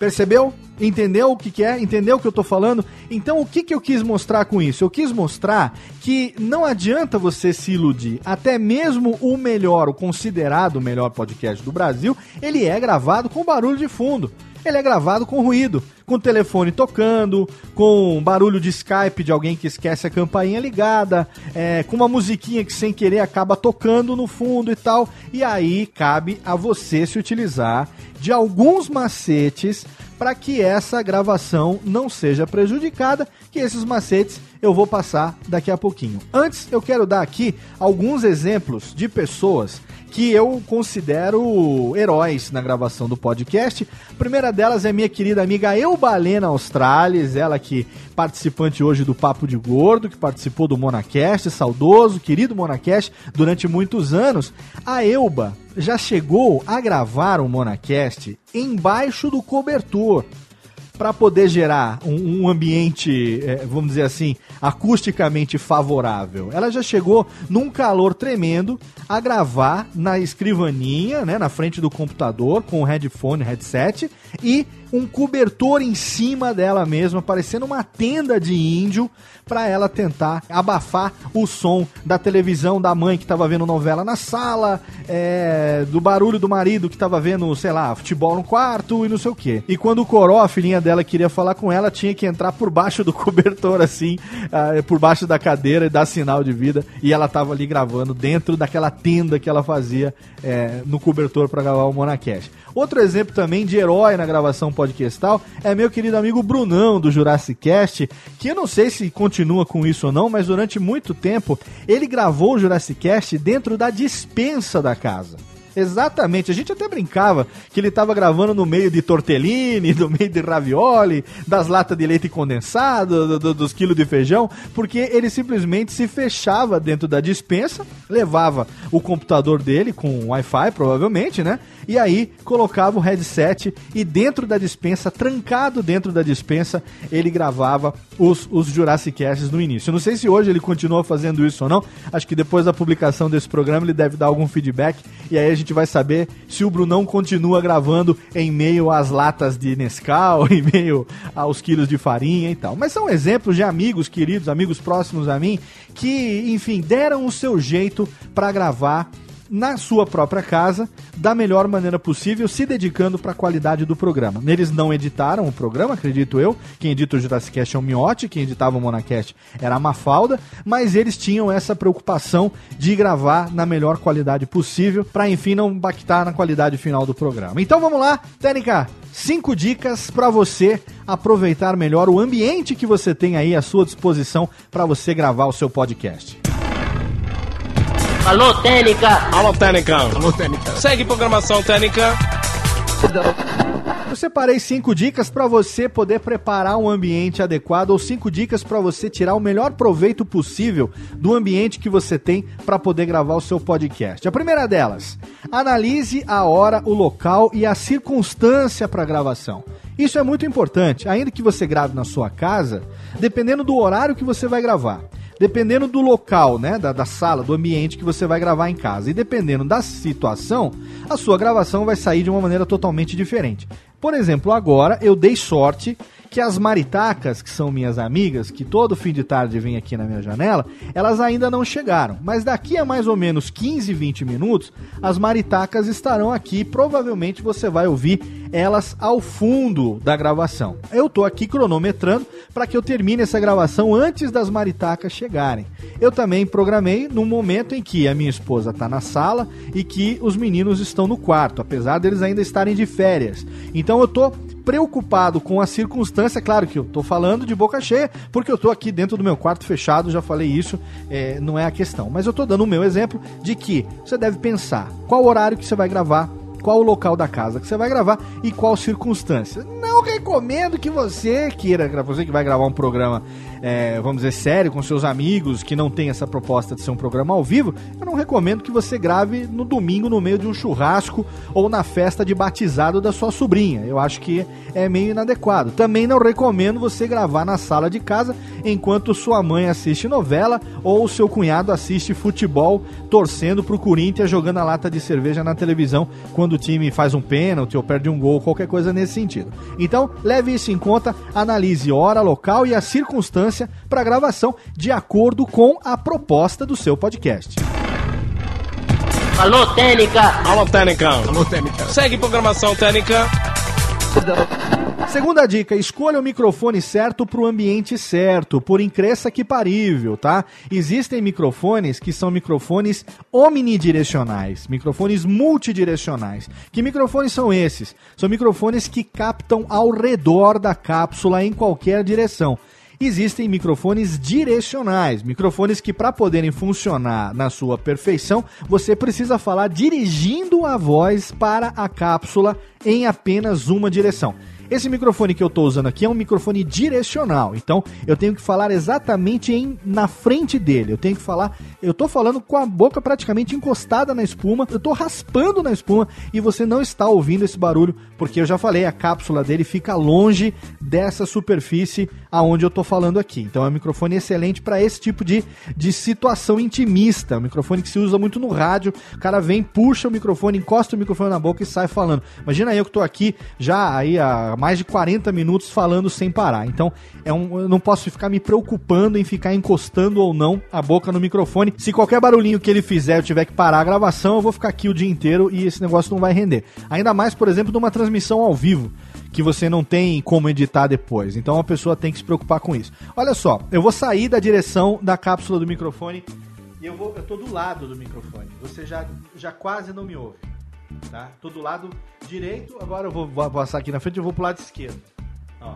Percebeu? Entendeu o que, que é? Entendeu o que eu tô falando? Então, o que, que eu quis mostrar com isso? Eu quis mostrar que não adianta você se iludir. Até mesmo o melhor, o considerado melhor podcast do Brasil, ele é gravado com barulho de fundo. Ele é gravado com ruído, com o telefone tocando, com barulho de Skype de alguém que esquece a campainha ligada, é, com uma musiquinha que sem querer acaba tocando no fundo e tal. E aí cabe a você se utilizar de alguns macetes para que essa gravação não seja prejudicada, que esses macetes eu vou passar daqui a pouquinho. Antes, eu quero dar aqui alguns exemplos de pessoas que eu considero heróis na gravação do podcast. A primeira delas é minha querida amiga Eubalena Australis, ela que participante hoje do Papo de Gordo, que participou do Monacast, saudoso, querido Monacast, durante muitos anos. A Euba já chegou a gravar um Monacast embaixo do cobertor para poder gerar um, um ambiente, eh, vamos dizer assim, acusticamente favorável. Ela já chegou num calor tremendo a gravar na escrivaninha, né, na frente do computador, com o headphone, headset, e um cobertor em cima dela mesma, parecendo uma tenda de índio, para ela tentar abafar o som da televisão da mãe que estava vendo novela na sala, é, do barulho do marido que estava vendo, sei lá, futebol no quarto e não sei o quê. E quando o Coró, a filhinha dela, queria falar com ela, tinha que entrar por baixo do cobertor, assim, ah, por baixo da cadeira e dar sinal de vida. E ela tava ali gravando dentro daquela tenda que ela fazia é, no cobertor para gravar o Monacast. Outro exemplo também de herói na gravação podcastal é meu querido amigo Brunão do Jurassic Cast, que eu não sei se continua com isso ou não, mas durante muito tempo ele gravou o Jurassic Cast dentro da dispensa da casa. Exatamente, a gente até brincava que ele estava gravando no meio de tortellini, no meio de ravioli, das latas de leite condensado, do, do, dos quilos de feijão, porque ele simplesmente se fechava dentro da dispensa, levava o computador dele com Wi-Fi, provavelmente, né? E aí colocava o headset e dentro da dispensa, trancado dentro da dispensa, ele gravava os, os Jurassic Casts no início. Eu não sei se hoje ele continua fazendo isso ou não. Acho que depois da publicação desse programa ele deve dar algum feedback e aí a gente vai saber se o Brunão continua gravando em meio às latas de Nescau, em meio aos quilos de farinha e tal. Mas são exemplos de amigos queridos, amigos próximos a mim, que, enfim, deram o seu jeito para gravar na sua própria casa, da melhor maneira possível, se dedicando para a qualidade do programa. Eles não editaram o programa, acredito eu. Quem edita o Jurassic Cast é o Miotti, quem editava o Monacast era a Mafalda, mas eles tinham essa preocupação de gravar na melhor qualidade possível, para enfim não impactar na qualidade final do programa. Então vamos lá, Técnica, cinco dicas para você aproveitar melhor o ambiente que você tem aí à sua disposição para você gravar o seu podcast. Alô, Técnica! Alô, Técnica! Alô, Técnica! Segue programação Técnica! Eu separei cinco dicas para você poder preparar um ambiente adequado ou cinco dicas para você tirar o melhor proveito possível do ambiente que você tem para poder gravar o seu podcast. A primeira delas, analise a hora, o local e a circunstância para gravação. Isso é muito importante, ainda que você grave na sua casa, dependendo do horário que você vai gravar dependendo do local, né, da, da, sala, do ambiente que você vai gravar em casa e dependendo da situação, a sua gravação vai sair de uma maneira totalmente diferente. Por exemplo, agora eu dei sorte que as maritacas, que são minhas amigas, que todo fim de tarde vêm aqui na minha janela, elas ainda não chegaram. Mas daqui a mais ou menos 15, 20 minutos, as maritacas estarão aqui. Provavelmente você vai ouvir elas ao fundo da gravação. Eu tô aqui cronometrando para que eu termine essa gravação antes das maritacas chegarem. Eu também programei no momento em que a minha esposa está na sala e que os meninos estão no quarto, apesar deles ainda estarem de férias. Então eu tô preocupado com a circunstância, claro que eu tô falando de boca cheia, porque eu tô aqui dentro do meu quarto fechado, já falei isso, é, não é a questão. Mas eu tô dando o meu exemplo de que você deve pensar qual horário que você vai gravar, qual o local da casa que você vai gravar e qual circunstância. Não recomendo que você queira, você que vai gravar um programa é, vamos dizer, sério com seus amigos, que não tem essa proposta de ser um programa ao vivo, eu não recomendo que você grave no domingo no meio de um churrasco ou na festa de batizado da sua sobrinha. Eu acho que é meio inadequado. Também não recomendo você gravar na sala de casa enquanto sua mãe assiste novela ou seu cunhado assiste futebol torcendo pro Corinthians jogando a lata de cerveja na televisão quando o time faz um pênalti ou perde um gol, qualquer coisa nesse sentido. Então, leve isso em conta, analise hora, local e a circunstância para gravação de acordo com a proposta do seu podcast. Alô, Técnica! Alô, Técnica! Alô, Técnica! Segue programação Técnica! Segunda dica, escolha o microfone certo para o ambiente certo, por incresça que parível, tá? Existem microfones que são microfones omnidirecionais, microfones multidirecionais. Que microfones são esses? São microfones que captam ao redor da cápsula em qualquer direção existem microfones direcionais, microfones que para poderem funcionar na sua perfeição, você precisa falar dirigindo a voz para a cápsula em apenas uma direção. Esse microfone que eu estou usando aqui é um microfone direcional, então eu tenho que falar exatamente em, na frente dele. Eu tenho que falar, eu estou falando com a boca praticamente encostada na espuma, eu estou raspando na espuma e você não está ouvindo esse barulho, porque eu já falei, a cápsula dele fica longe dessa superfície aonde eu tô falando aqui. Então é um microfone excelente para esse tipo de, de situação intimista. É um microfone que se usa muito no rádio. O cara vem, puxa o microfone, encosta o microfone na boca e sai falando. Imagina eu que tô aqui já aí há mais de 40 minutos falando sem parar. Então é um, eu não posso ficar me preocupando em ficar encostando ou não a boca no microfone. Se qualquer barulhinho que ele fizer eu tiver que parar a gravação, eu vou ficar aqui o dia inteiro e esse negócio não vai render. Ainda mais, por exemplo, numa transmissão ao vivo que você não tem como editar depois. Então a pessoa tem que se preocupar com isso. Olha só, eu vou sair da direção da cápsula do microfone e eu vou, eu tô do lado do microfone. Você já, já quase não me ouve, tá? Tô do lado direito, agora eu vou, vou passar aqui na frente e vou pro lado esquerdo. Ó.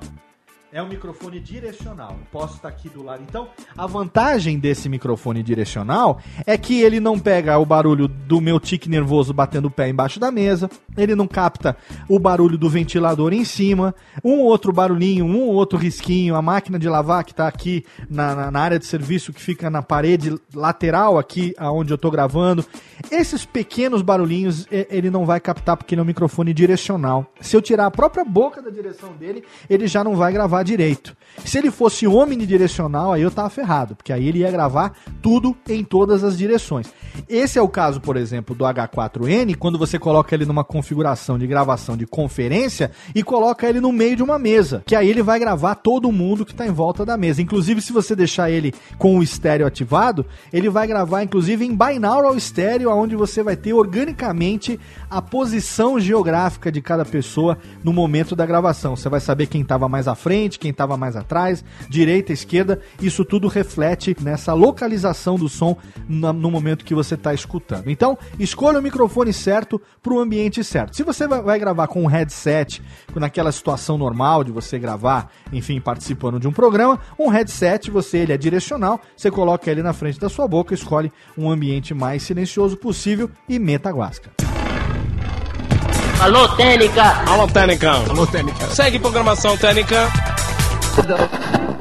É um microfone direcional. Posso estar aqui do lado. Então, a vantagem desse microfone direcional é que ele não pega o barulho do meu tique nervoso batendo o pé embaixo da mesa, ele não capta o barulho do ventilador em cima, um outro barulhinho, um outro risquinho, a máquina de lavar que está aqui na, na, na, área de serviço que fica na parede lateral aqui aonde eu estou gravando. Esses pequenos barulhinhos ele não vai captar porque ele é um microfone direcional. Se eu tirar a própria boca da direção dele, ele já não vai gravar direito. Se ele fosse omnidirecional, aí eu tava ferrado, porque aí ele ia gravar tudo em todas as direções. Esse é o caso, por exemplo, do H4N, quando você coloca ele numa configuração de gravação de conferência e coloca ele no meio de uma mesa, que aí ele vai gravar todo mundo que está em volta da mesa. Inclusive, se você deixar ele com o estéreo ativado, ele vai gravar inclusive em binaural estéreo, onde você vai ter organicamente a posição geográfica de cada pessoa no momento da gravação. Você vai saber quem estava mais à frente, quem estava mais atrás, direita, esquerda. Isso tudo reflete nessa localização do som no momento que você está escutando. Então, escolha o microfone certo para o ambiente certo. Se você vai gravar com um headset, naquela situação normal de você gravar, enfim, participando de um programa, um headset, você ele é direcional, você coloca ele na frente da sua boca, escolhe um ambiente mais silencioso possível e meta guasca. Alô, Técnica! Alô, Técnica! Alô, Técnica! Segue programação Técnica!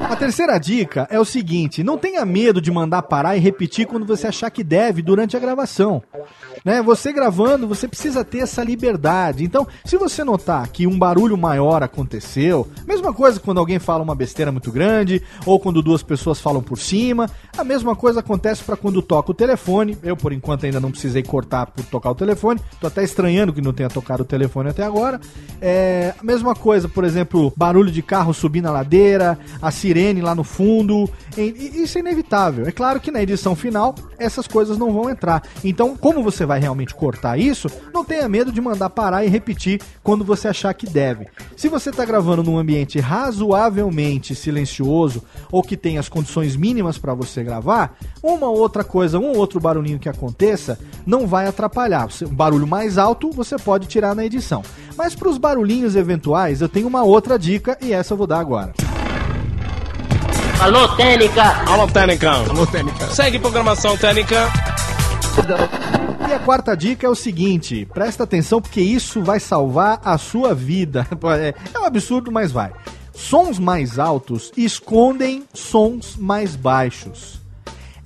A terceira dica é o seguinte: não tenha medo de mandar parar e repetir quando você achar que deve durante a gravação. Né? Você gravando, você precisa ter essa liberdade. Então, se você notar que um barulho maior aconteceu, mesma coisa quando alguém fala uma besteira muito grande ou quando duas pessoas falam por cima, a mesma coisa acontece para quando toca o telefone. Eu, por enquanto, ainda não precisei cortar por tocar o telefone. Tô até estranhando que não tenha tocado o telefone até agora. É, a mesma coisa, por exemplo, barulho de carro subir na ladeira, a sirene lá no fundo. Isso é inevitável. É claro que na edição final essas coisas não vão entrar. Então, como você vai realmente cortar isso, não tenha medo de mandar parar e repetir quando você achar que deve. Se você está gravando num ambiente razoavelmente silencioso ou que tem as condições mínimas para você gravar, uma outra coisa, um outro barulhinho que aconteça não vai atrapalhar. Um barulho mais alto você pode tirar na edição. Mas para os barulhinhos eventuais, eu tenho uma outra dica e essa eu vou dar agora. Alô, Técnica! Alô, Técnica! Alô, Técnica! Segue programação Técnica! E a quarta dica é o seguinte: presta atenção porque isso vai salvar a sua vida. É, é um absurdo, mas vai. Sons mais altos escondem sons mais baixos.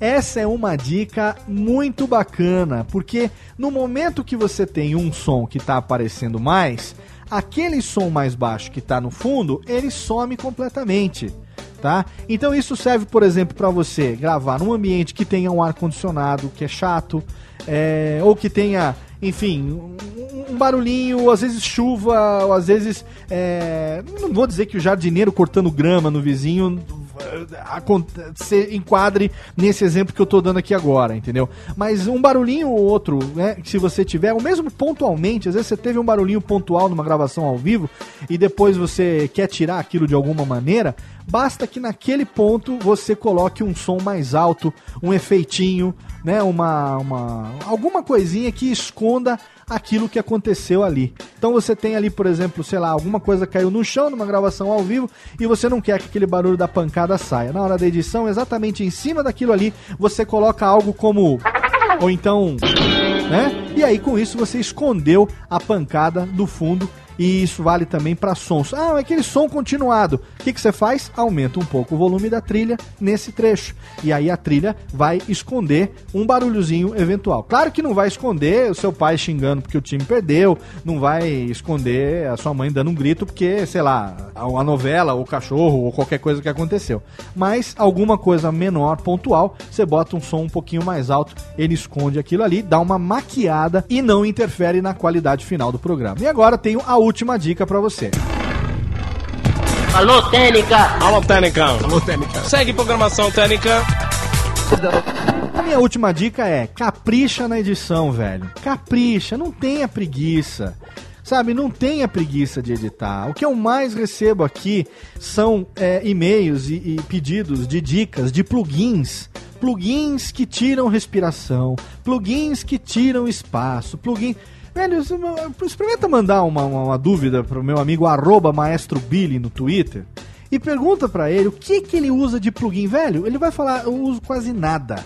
Essa é uma dica muito bacana, porque no momento que você tem um som que está aparecendo mais, aquele som mais baixo que está no fundo, ele some completamente tá? Então isso serve, por exemplo, para você gravar num ambiente que tenha um ar condicionado, que é chato, é, ou que tenha, enfim, um, barulhinho, às vezes chuva, ou às vezes, é, não vou dizer que o jardineiro cortando grama no vizinho se enquadre nesse exemplo que eu tô dando aqui agora, entendeu? Mas um barulhinho ou outro, né, se você tiver, ou mesmo pontualmente, às vezes você teve um barulhinho pontual numa gravação ao vivo e depois você quer tirar aquilo de alguma maneira, basta que naquele ponto você coloque um som mais alto, um efeitinho, né, uma, uma alguma coisinha que esconda aquilo que aconteceu ali. Então você tem ali, por exemplo, sei lá, alguma coisa caiu no chão numa gravação ao vivo e você não quer que aquele barulho da pancada saia. Na hora da edição, exatamente em cima daquilo ali, você coloca algo como ou então, né? E aí com isso você escondeu a pancada do fundo E isso vale também para sons. Ah, é aquele som continuado. O que, que você faz? Aumenta um pouco o volume da trilha nesse trecho. E aí a trilha vai esconder um barulhozinho eventual. Claro que não vai esconder o seu pai xingando porque o time perdeu, não vai esconder a sua mãe dando um grito porque, sei lá, a novela, o cachorro ou qualquer coisa que aconteceu. Mas alguma coisa menor, pontual, você bota um som um pouquinho mais alto, ele esconde aquilo ali, dá uma maquiada e não interfere na qualidade final do programa. E agora tenho a última dica para você. Alô, Técnica! Alô, Técnica! Alô, Técnica! Segue programação Técnica! A minha última dica é: capricha na edição, velho. Capricha, não tenha preguiça. Sabe, não tenha preguiça de editar. O que eu mais recebo aqui são é, e-mails e, e pedidos de dicas de plugins plugins que tiram respiração, plugins que tiram espaço, plugin. Velho, experimenta mandar uma, uma, uma dúvida pro meu amigo arroba maestro Billy no Twitter e pergunta para ele o que que ele usa de plugin, velho. Ele vai falar, eu uso quase nada.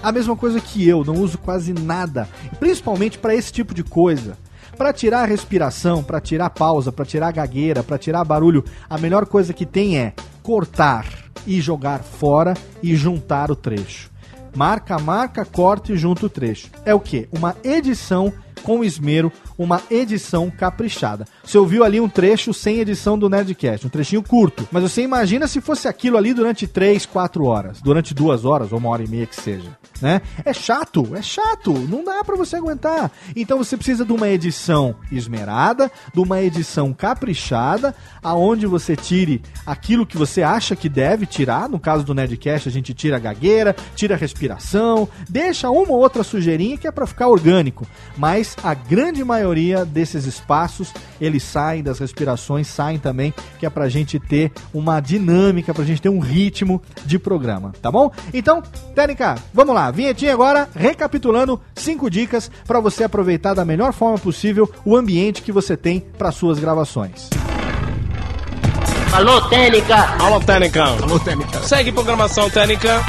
A mesma coisa que eu, não uso quase nada, principalmente para esse tipo de coisa. Para tirar a respiração, para tirar pausa, para tirar gagueira, para tirar barulho, a melhor coisa que tem é cortar e jogar fora e juntar o trecho. Marca, marca, corta e junta o trecho. É o que? Uma edição com esmero, uma edição caprichada. Você ouviu ali um trecho sem edição do Nerdcast, um trechinho curto. Mas você imagina se fosse aquilo ali durante 3, 4 horas, durante duas horas ou uma hora e meia que seja né? É chato, é chato, não dá para você aguentar. Então você precisa de uma edição esmerada, de uma edição caprichada, aonde você tire aquilo que você acha que deve tirar. No caso do Nerdcast, a gente tira a gagueira, tira a respiração, deixa uma ou outra sujeirinha que é para ficar orgânico. Mas a grande maioria desses espaços, eles saem das respirações, saem também, que é pra gente ter uma dinâmica, pra gente ter um ritmo de programa, tá bom? Então, técnica, vamos lá vinhetinha agora, recapitulando cinco dicas para você aproveitar da melhor forma possível o ambiente que você tem para suas gravações. Alô, Técnica! Alô, Técnica! Alô, Técnica! Segue programação Técnica!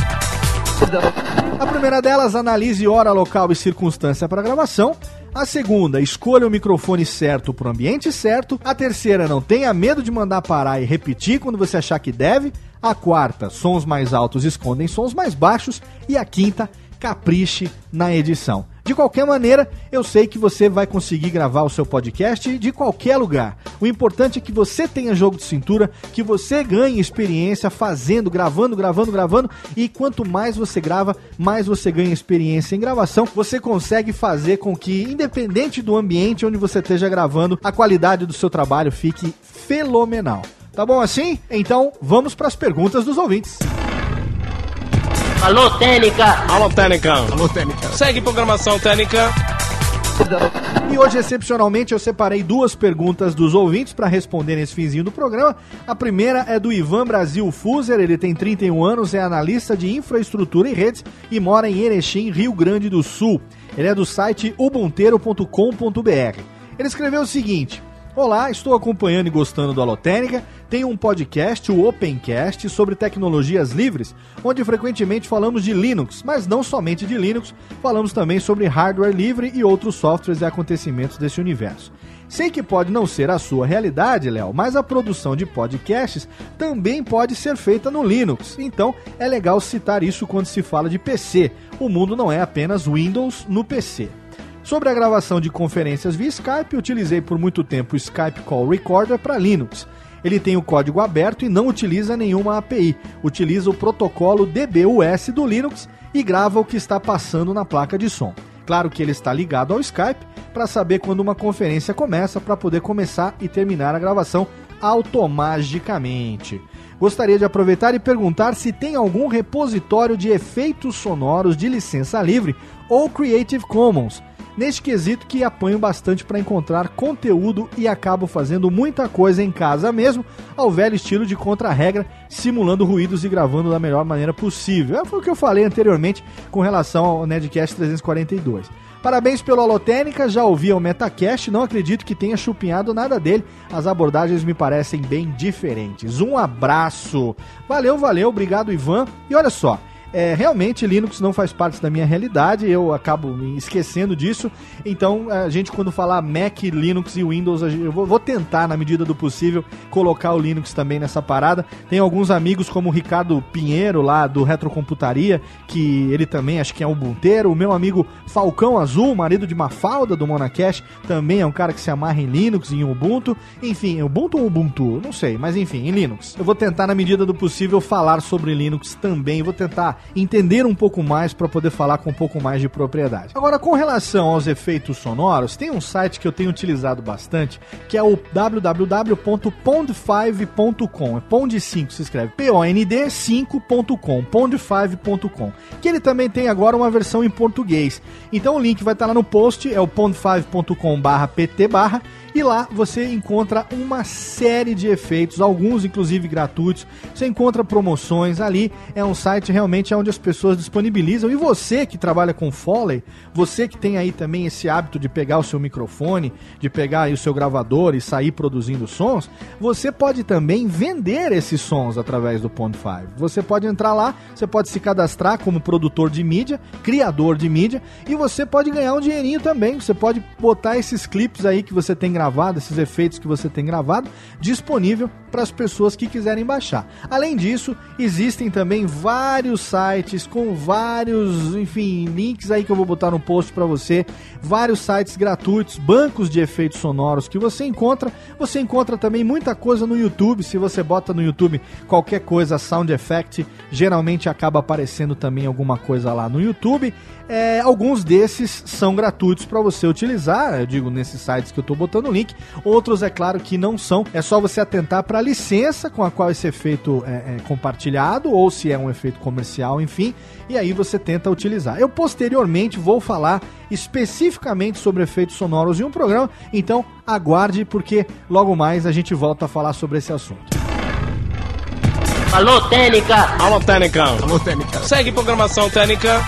A primeira delas, analise hora, local e circunstância para gravação. A segunda, escolha o microfone certo para o ambiente certo. A terceira, não tenha medo de mandar parar e repetir quando você achar que deve. A quarta, sons mais altos escondem sons mais baixos. E a quinta, capriche na edição. De qualquer maneira, eu sei que você vai conseguir gravar o seu podcast de qualquer lugar. O importante é que você tenha jogo de cintura, que você ganhe experiência fazendo, gravando, gravando, gravando. E quanto mais você grava, mais você ganha experiência em gravação. Você consegue fazer com que, independente do ambiente onde você esteja gravando, a qualidade do seu trabalho fique fenomenal. Tá bom assim? Então vamos para as perguntas dos ouvintes. Alô, Técnica! Alô, Técnica! Alô, Técnica! Segue programação Técnica! E hoje, excepcionalmente, eu separei duas perguntas dos ouvintes para responder nesse finzinho do programa. A primeira é do Ivan Brasil Fuser, ele tem 31 anos, é analista de infraestrutura e redes e mora em Erechim, Rio Grande do Sul. Ele é do site ubunteiro.com.br. Ele escreveu o seguinte: Olá, estou acompanhando e gostando do Alotênica. Tenho um podcast, o Opencast, sobre tecnologias livres, onde frequentemente falamos de Linux, mas não somente de Linux, falamos também sobre hardware livre e outros softwares e acontecimentos desse universo. Sei que pode não ser a sua realidade, Léo, mas a produção de podcasts também pode ser feita no Linux. Então é legal citar isso quando se fala de PC. O mundo não é apenas Windows no PC. Sobre a gravação de conferências via Skype, utilizei por muito tempo o Skype Call Recorder para Linux. Ele tem o código aberto e não utiliza nenhuma API. Utiliza o protocolo DBUS do Linux e grava o que está passando na placa de som. Claro que ele está ligado ao Skype para saber quando uma conferência começa para poder começar e terminar a gravação automaticamente. Gostaria de aproveitar e perguntar se tem algum repositório de efeitos sonoros de licença livre ou Creative Commons neste quesito que apanho bastante para encontrar conteúdo e acabo fazendo muita coisa em casa mesmo, ao velho estilo de contra-regra, simulando ruídos e gravando da melhor maneira possível. É, foi o que eu falei anteriormente com relação ao Nedcast 342. Parabéns pelo Holotênica, já ouvi o Metacast, não acredito que tenha chupinhado nada dele. As abordagens me parecem bem diferentes. Um abraço. Valeu, valeu, obrigado Ivan. E olha só, é, realmente Linux não faz parte da minha realidade, eu acabo me esquecendo disso. Então, a gente, quando falar Mac, Linux e Windows, eu vou, vou tentar, na medida do possível, colocar o Linux também nessa parada. Tem alguns amigos, como o Ricardo Pinheiro, lá do Retrocomputaria, que ele também acho que é um bunteiro. O meu amigo Falcão Azul, marido de Mafalda do Monacash, também é um cara que se amarra em Linux, em Ubuntu. Enfim, Ubuntu ou Ubuntu? Não sei, mas enfim, em Linux. Eu vou tentar, na medida do possível, falar sobre Linux também. Vou tentar entender um pouco mais para poder falar com um pouco mais de propriedade. Agora, com relação aos efeitos sonoros, tem um site que eu tenho utilizado bastante, que é o www.pond5.com. É Pond 5 se escreve P-O-N-D 5.com, pond5.com. Que ele também tem agora uma versão em português. Então o link vai estar lá no post, é o pond5.com/pt barra e lá você encontra uma série de efeitos, alguns inclusive gratuitos. Você encontra promoções ali. É um site realmente onde as pessoas disponibilizam. E você que trabalha com Foley, você que tem aí também esse hábito de pegar o seu microfone, de pegar o seu gravador e sair produzindo sons, você pode também vender esses sons através do Pond 5. Você pode entrar lá, você pode se cadastrar como produtor de mídia, criador de mídia, e você pode ganhar um dinheirinho também. Você pode botar esses clipes aí que você tem gravado, esses efeitos que você tem gravado, disponível para as pessoas que quiserem baixar. Além disso, existem também vários sites com vários, enfim, links aí que eu vou botar no post para você, vários sites gratuitos, bancos de efeitos sonoros que você encontra. Você encontra também muita coisa no YouTube. Se você bota no YouTube qualquer coisa sound effect, geralmente acaba aparecendo também alguma coisa lá no YouTube. É, alguns desses são gratuitos para você utilizar, eu digo nesses sites que eu estou botando o link. Outros, é claro que não são. É só você atentar para a licença com a qual esse efeito é, é compartilhado ou se é um efeito comercial, enfim. E aí você tenta utilizar. Eu posteriormente vou falar especificamente sobre efeitos sonoros em um programa, então aguarde porque logo mais a gente volta a falar sobre esse assunto. Alô, Técnica! Alô, Técnica! Alô, Técnica! Segue programação Técnica.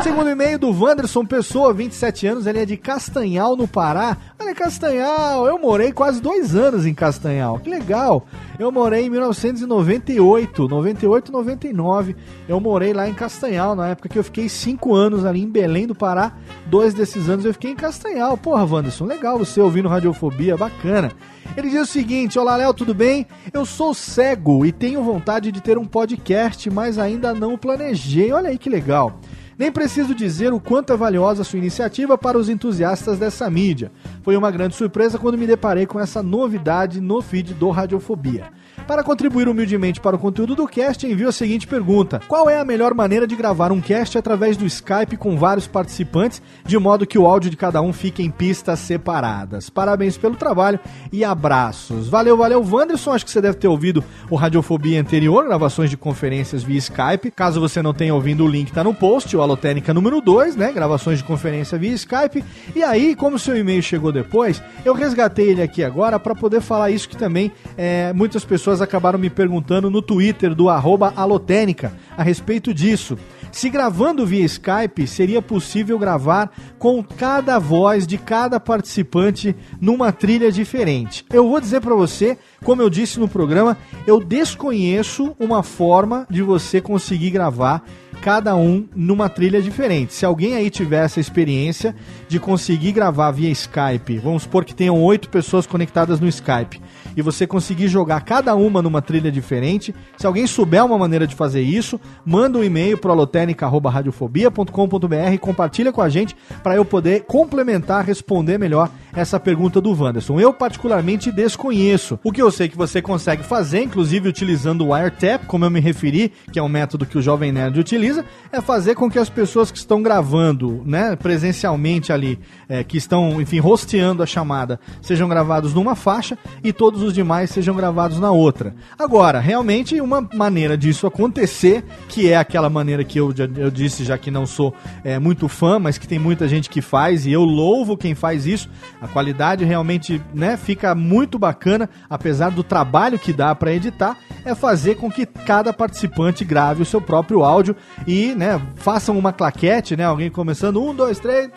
Segundo e-mail do Wanderson Pessoa, 27 anos, ele é de Castanhal, no Pará. Olha, Castanhal, eu morei quase dois anos em Castanhal, que legal. Eu morei em 1998, 98, 99. Eu morei lá em Castanhal, na época que eu fiquei cinco anos ali em Belém do Pará. Dois desses anos eu fiquei em Castanhal. Porra, Wanderson, legal você ouvindo Radiofobia, bacana. Ele diz o seguinte: Olá, Léo, tudo bem? Eu sou cego e tenho vontade de ter um podcast, mas ainda não planejei. Olha aí que legal. Nem preciso dizer o quanto é valiosa sua iniciativa para os entusiastas dessa mídia. Foi uma grande surpresa quando me deparei com essa novidade no feed do Radiofobia. Para contribuir humildemente para o conteúdo do cast, envio a seguinte pergunta: Qual é a melhor maneira de gravar um cast através do Skype com vários participantes, de modo que o áudio de cada um fique em pistas separadas? Parabéns pelo trabalho e abraços. Valeu, valeu, Wanderson. Acho que você deve ter ouvido o Radiofobia anterior, gravações de conferências via Skype. Caso você não tenha ouvido, o link está no post, o Alotênica número 2, né? Gravações de conferência via Skype. E aí, como seu e-mail chegou depois, eu resgatei ele aqui agora para poder falar isso que também é, muitas pessoas acabaram me perguntando no Twitter do Alotênica a respeito disso. Se gravando via Skype, seria possível gravar com cada voz de cada participante numa trilha diferente. Eu vou dizer para você, como eu disse no programa, eu desconheço uma forma de você conseguir gravar cada um numa trilha diferente. Se alguém aí tiver essa experiência de conseguir gravar via Skype, vamos supor que tenham oito pessoas conectadas no Skype, e você conseguir jogar cada uma numa trilha diferente, se alguém souber uma maneira de fazer isso, manda um e-mail para alotênica.radiofobia.com.br e compartilha com a gente para eu poder complementar, responder melhor essa pergunta do Wanderson. Eu particularmente desconheço. O que eu sei que você consegue fazer, inclusive utilizando o WireTap, como eu me referi, que é um método que o Jovem Nerd utiliza, é fazer com que as pessoas que estão gravando, né, presencialmente ali, é, que estão, enfim, rosteando a chamada, sejam gravados numa faixa e todos os demais sejam gravados na outra. Agora, realmente, uma maneira disso acontecer, que é aquela maneira que eu, eu disse já que não sou é, muito fã, mas que tem muita gente que faz, e eu louvo quem faz isso. A qualidade realmente né, fica muito bacana, apesar do trabalho que dá para editar, é fazer com que cada participante grave o seu próprio áudio e né, façam uma claquete, né, alguém começando, um, dois, três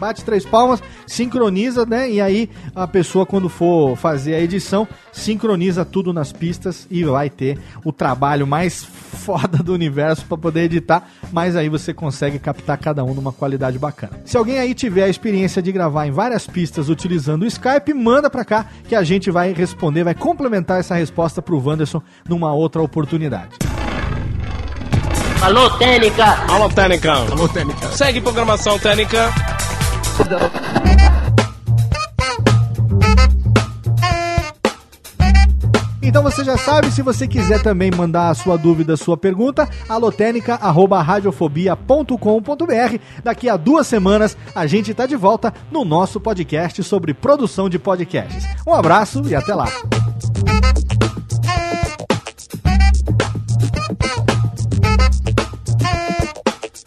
bate três palmas, sincroniza, né? E aí a pessoa, quando for fazer a edição, sincroniza tudo nas pistas e vai ter o trabalho mais foda do universo para poder editar, mas aí você consegue captar cada um numa qualidade bacana. Se alguém aí tiver a experiência de gravar em várias pistas utilizando o Skype, manda para cá que a gente vai responder, vai complementar essa resposta pro Wanderson numa outra oportunidade. Alô, Técnica! Alô, Técnica! Alô, Técnica! Segue programação Técnica. Então você já sabe, se você quiser também mandar a sua dúvida, a sua pergunta, alotênica.radiofobia.com.br. Daqui a duas semanas a gente está de volta no nosso podcast sobre produção de podcasts. Um abraço e até lá.